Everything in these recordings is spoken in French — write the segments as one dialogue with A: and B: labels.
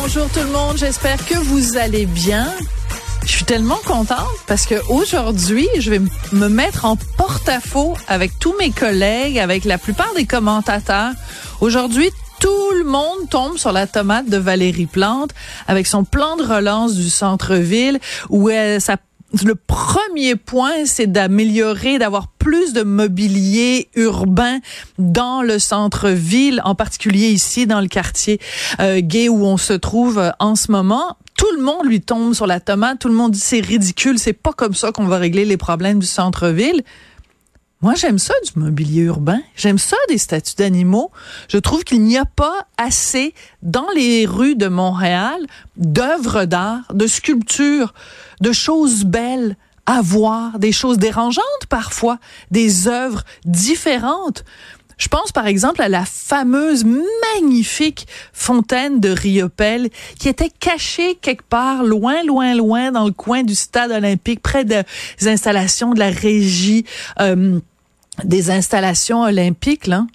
A: Bonjour tout le monde, j'espère que vous allez bien. Je suis tellement contente parce que aujourd'hui, je vais me mettre en porte-à-faux avec tous mes collègues, avec la plupart des commentateurs. Aujourd'hui, tout le monde tombe sur la tomate de Valérie Plante avec son plan de relance du centre-ville où elle, ça le premier point, c'est d'améliorer, d'avoir plus de mobilier urbain dans le centre-ville, en particulier ici dans le quartier euh, gay où on se trouve euh, en ce moment. Tout le monde lui tombe sur la tomate, tout le monde dit c'est ridicule, c'est pas comme ça qu'on va régler les problèmes du centre-ville. Moi, j'aime ça du mobilier urbain. J'aime ça des statues d'animaux. Je trouve qu'il n'y a pas assez dans les rues de Montréal d'œuvres d'art, de sculptures, de choses belles à voir, des choses dérangeantes parfois, des œuvres différentes. Je pense par exemple à la fameuse magnifique fontaine de Riopelle qui était cachée quelque part loin, loin, loin dans le coin du stade olympique, près des installations de la régie. Euh, des installations olympiques, là.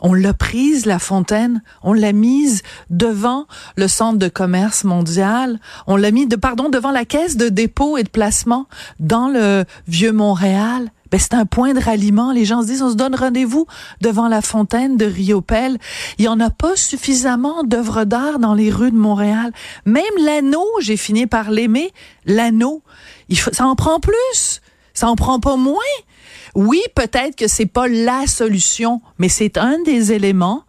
A: On l'a prise, la fontaine. On l'a mise devant le centre de commerce mondial. On l'a mis, de, pardon, devant la caisse de dépôt et de placement dans le vieux Montréal. Ben, c'est un point de ralliement. Les gens se disent, on se donne rendez-vous devant la fontaine de Riopelle. Il y en a pas suffisamment d'œuvres d'art dans les rues de Montréal. Même l'anneau, j'ai fini par l'aimer. L'anneau, il faut, ça en prend plus. Ça en prend pas moins. Oui, peut-être que c'est pas la solution, mais c'est un des éléments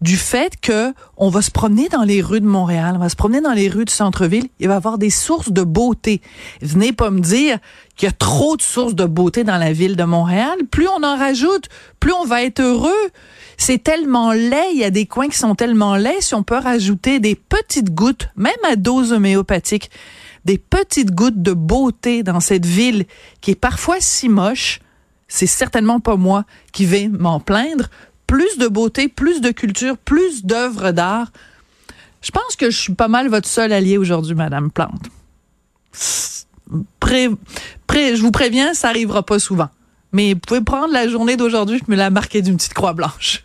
A: du fait que on va se promener dans les rues de Montréal, on va se promener dans les rues du centre-ville, il va y avoir des sources de beauté. Venez pas me dire qu'il y a trop de sources de beauté dans la ville de Montréal. Plus on en rajoute, plus on va être heureux. C'est tellement laid, il y a des coins qui sont tellement laids, si on peut rajouter des petites gouttes, même à dose homéopathique, des petites gouttes de beauté dans cette ville qui est parfois si moche, c'est certainement pas moi qui vais m'en plaindre. Plus de beauté, plus de culture, plus d'œuvres d'art. Je pense que je suis pas mal votre seul allié aujourd'hui, Madame Plante. Je vous préviens, ça arrivera pas souvent. Mais vous pouvez prendre la journée d'aujourd'hui, je me la marquer d'une petite croix blanche.